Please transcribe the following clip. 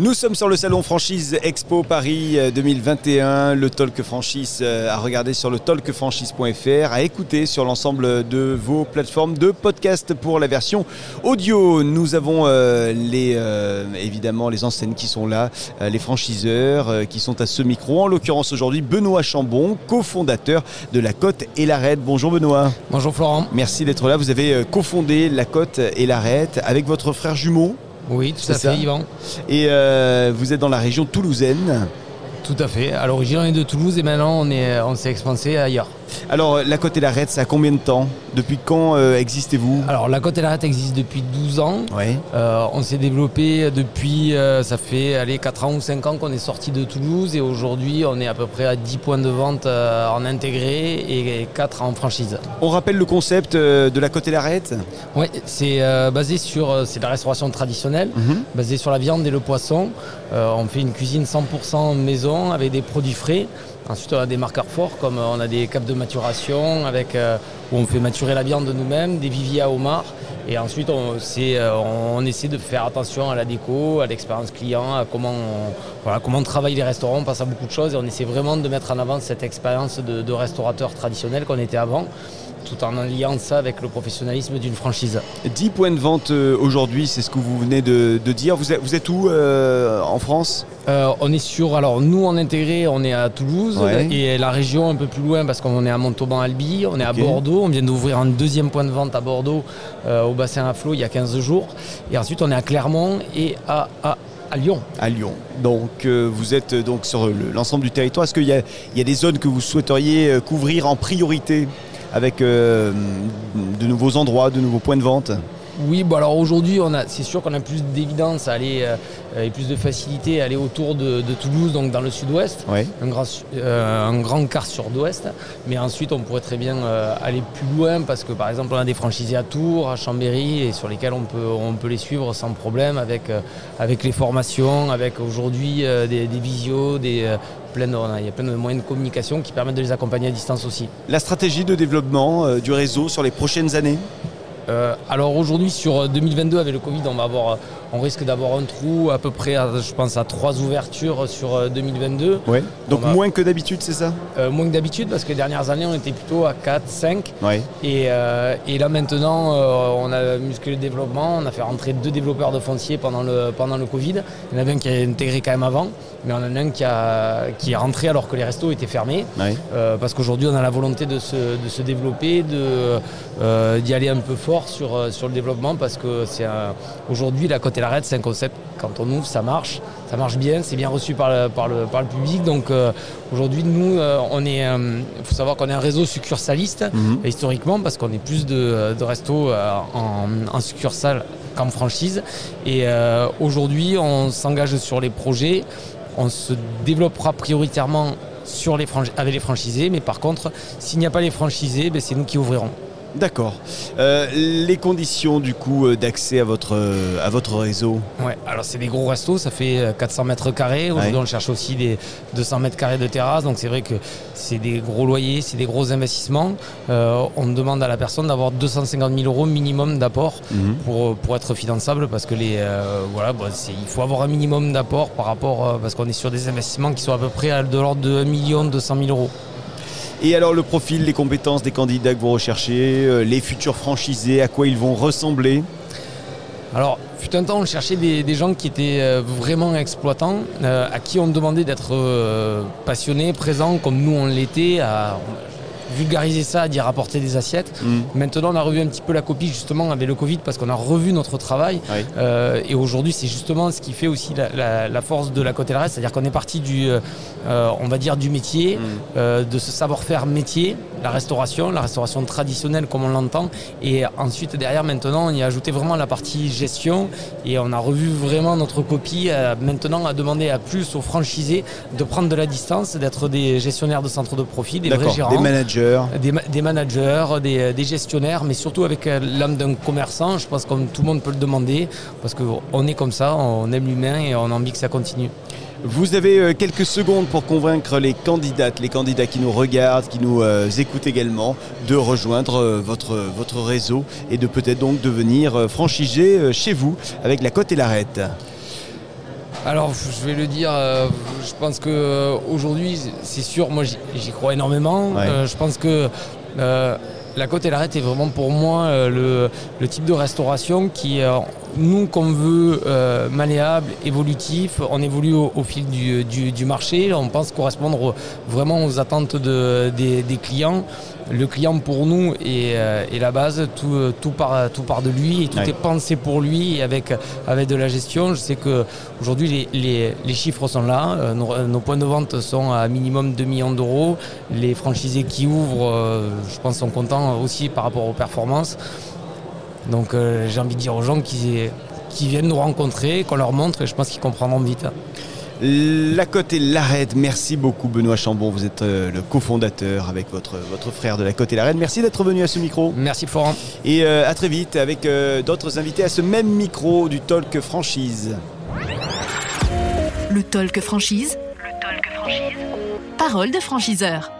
Nous sommes sur le salon Franchise Expo Paris 2021, le Talk Franchise euh, à regarder sur le talkfranchise.fr, à écouter sur l'ensemble de vos plateformes de podcast pour la version audio. Nous avons euh, les, euh, évidemment les enseignes qui sont là, les franchiseurs qui sont à ce micro. En l'occurrence aujourd'hui Benoît Chambon, cofondateur de La Côte et l'Arête. Bonjour Benoît. Bonjour Florent. Merci d'être là. Vous avez cofondé La Côte et l'Arête avec votre frère jumeau. Oui, tout à fait, Yvan. Et euh, vous êtes dans la région toulousaine Tout à fait. À l'origine, on est de Toulouse et maintenant, on, est, on s'est expansé ailleurs. Alors, la Côte et l'Arête, ça a combien de temps? Depuis quand euh, existez-vous? Alors, la Côte et l'Arête existe depuis 12 ans. Ouais. Euh, on s'est développé depuis, euh, ça fait allez, 4 ans ou 5 ans qu'on est sorti de Toulouse et aujourd'hui, on est à peu près à 10 points de vente en intégré et 4 en franchise. On rappelle le concept de la Côte et l'Arête Oui, c'est basé sur c'est la restauration traditionnelle, mhm. basée sur la viande et le poisson. on fait une cuisine 100% maison avec des produits frais. Ensuite, on a des marqueurs forts comme on a des caps de maturation avec, euh, où on fait maturer la viande de nous-mêmes, des viviers à homard. Et ensuite, on, euh, on, essaie de faire attention à la déco, à l'expérience client, à comment on, voilà, comment on travaille les restaurants. On passe à beaucoup de choses et on essaie vraiment de mettre en avant cette expérience de, de restaurateur traditionnel qu'on était avant tout en alliant ça avec le professionnalisme d'une franchise. 10 points de vente euh, aujourd'hui, c'est ce que vous venez de, dire. Vous êtes, vous êtes où euh, en France? Euh, On est sur, alors nous en intégré, on est à Toulouse et la région un peu plus loin parce qu'on est à Montauban-Albi, on est à Bordeaux, on vient d'ouvrir un deuxième point de vente à Bordeaux au bassin à flot il y a 15 jours et ensuite on est à Clermont et à, Lyon. À Lyon. Donc vous êtes donc sur l'ensemble du territoire. Est-ce qu'il y, a des zones que vous souhaiteriez couvrir en priorité avec euh, de nouveaux endroits, de nouveaux points de vente? Oui, bon alors aujourd'hui, c'est sûr qu'on a plus d'évidence à aller euh, et plus de facilité à aller autour de, Toulouse, donc dans le sud-ouest, un, grand, euh, un grand quart sud-ouest. Mais ensuite, on pourrait très bien aller plus loin parce que par exemple, on a des franchisés à Tours, à Chambéry, et sur lesquels on peut, on peut les suivre sans problème avec, avec les formations, avec aujourd'hui des, des, visios, des, il y a plein de moyens de communication qui permettent de les accompagner à distance aussi. La stratégie de développement euh, du réseau sur les prochaines années? Euh, alors aujourd'hui sur 2022 avec le Covid on va avoir on risque d'avoir un trou à peu près, je pense, à trois ouvertures sur 2022. Ouais. Donc moins que d'habitude, c'est ça? Euh, Moins que d'habitude, parce que les dernières années, on était plutôt à 4, 5. Ouais. Et, euh, et, là maintenant, euh, on a musclé le développement, on a fait rentrer deux développeurs de foncier pendant le, pendant le Covid. Il y en avait un qui a intégré quand même avant, mais on en a un qui, a, qui est rentré alors que les restos étaient fermés. parce qu'aujourd'hui, on a la volonté de se, de se développer, d'y aller un peu fort sur, sur le développement, parce que c'est aujourd'hui la côte et c'est un concept, quand on ouvre, ça marche, ça marche bien, c'est bien reçu par le, par le, par le public. Donc euh, aujourd'hui, nous, euh, on est, il euh, faut savoir qu'on est un réseau succursaliste, mhm. historiquement, parce qu'on est plus de, de restos en, en, succursale qu'en franchise. Et aujourd'hui, on s'engage sur les projets, on se développera prioritairement sur les avec les franchisés, mais par contre, s'il n'y a pas les franchisés, ben, c'est nous qui ouvrirons. D'accord. Euh, les conditions du coup euh, d'accès à votre, euh, à votre réseau Ouais, alors c'est des gros restos, ça fait 400 mètres carrés. Aujourd'hui on cherche aussi des 200 mètres carrés de terrasse, donc c'est vrai que c'est des gros loyers, c'est des gros investissements. on demande à la personne d'avoir 250 000 euros minimum d'apport mhm. pour, pour être finançable parce que les, voilà, bah, il faut avoir un minimum d'apport par rapport, parce qu'on est sur des investissements qui sont à peu près de l'ordre de 1 million 200 000 euros. Et alors le profil, les compétences des candidats que vous recherchez, euh, les futurs franchisés, à quoi ils vont ressembler alors, fut un temps, on cherchait des, gens qui étaient euh, vraiment exploitants, euh, à qui on demandait d'être passionnés, présents, comme nous on l'était, vulgariser ça, d'y rapporter des assiettes. Mm. Maintenant, on a revu un petit peu la copie justement avec le Covid parce qu'on a revu notre travail. Euh, et aujourd'hui, c'est justement ce qui fait aussi la, force de la côte reste, c'est-à-dire qu'on est parti du, euh, on va dire, du métier, mm. euh, de ce savoir-faire métier, la restauration, la restauration traditionnelle comme on l'entend. Et ensuite, derrière, maintenant, on y a ajouté vraiment la partie gestion et on a revu vraiment notre copie maintenant à demander à plus aux franchisés de prendre de la distance, d'être des gestionnaires de centres de profit, des vrais gérants. Des managers des, managers, des, gestionnaires, mais surtout avec euh, l'âme d'un commerçant. Je pense que tout le monde peut le demander, parce qu'on est comme ça, on aime l'humain et on a envie que ça continue. Vous avez euh, quelques secondes pour convaincre les candidates, les candidats qui nous regardent, qui nous euh, écoutent également, de rejoindre euh, votre, votre réseau et de peut-être donc devenir euh, franchisé euh, chez vous avec la cote et l'arête. Alors, je vais le dire, euh, je pense qu'aujourd'hui, c'est sûr, moi j'y- crois énormément. Ouais. Euh, je pense que euh, la côte et l'arête est vraiment pour moi euh, le, le type de restauration qui, euh, nous, qu'on veut euh, malléable, évolutif, on évolue au, au fil du, du- du marché, on pense correspondre au- vraiment aux attentes de- des, des clients. Le client pour nous est, euh, est la base, tout, euh, tout, part, tout part de lui et tout Ouais. est pensé pour lui et avec, avec de la gestion. Je sais qu'aujourd'hui les, les, les chiffres sont là, Euh, nos, nos points de vente sont à minimum 2 millions d'euros. Les franchisés qui ouvrent, euh, je pense, sont contents aussi par rapport aux performances. Donc euh, j'ai envie de dire aux gens qui, qui viennent nous rencontrer, qu'on leur montre et je pense qu'ils comprendront vite. La Côte et l'Arête, merci beaucoup Benoît Chambon, vous êtes euh, le cofondateur avec votre, votre frère de la Côte et l'Arête. Merci d'être venu à ce micro Merci Florent. et euh, à très vite avec euh, d'autres invités à ce même micro du Talk Franchise. Le talk franchise. Le talk franchise. Parole de franchiseur.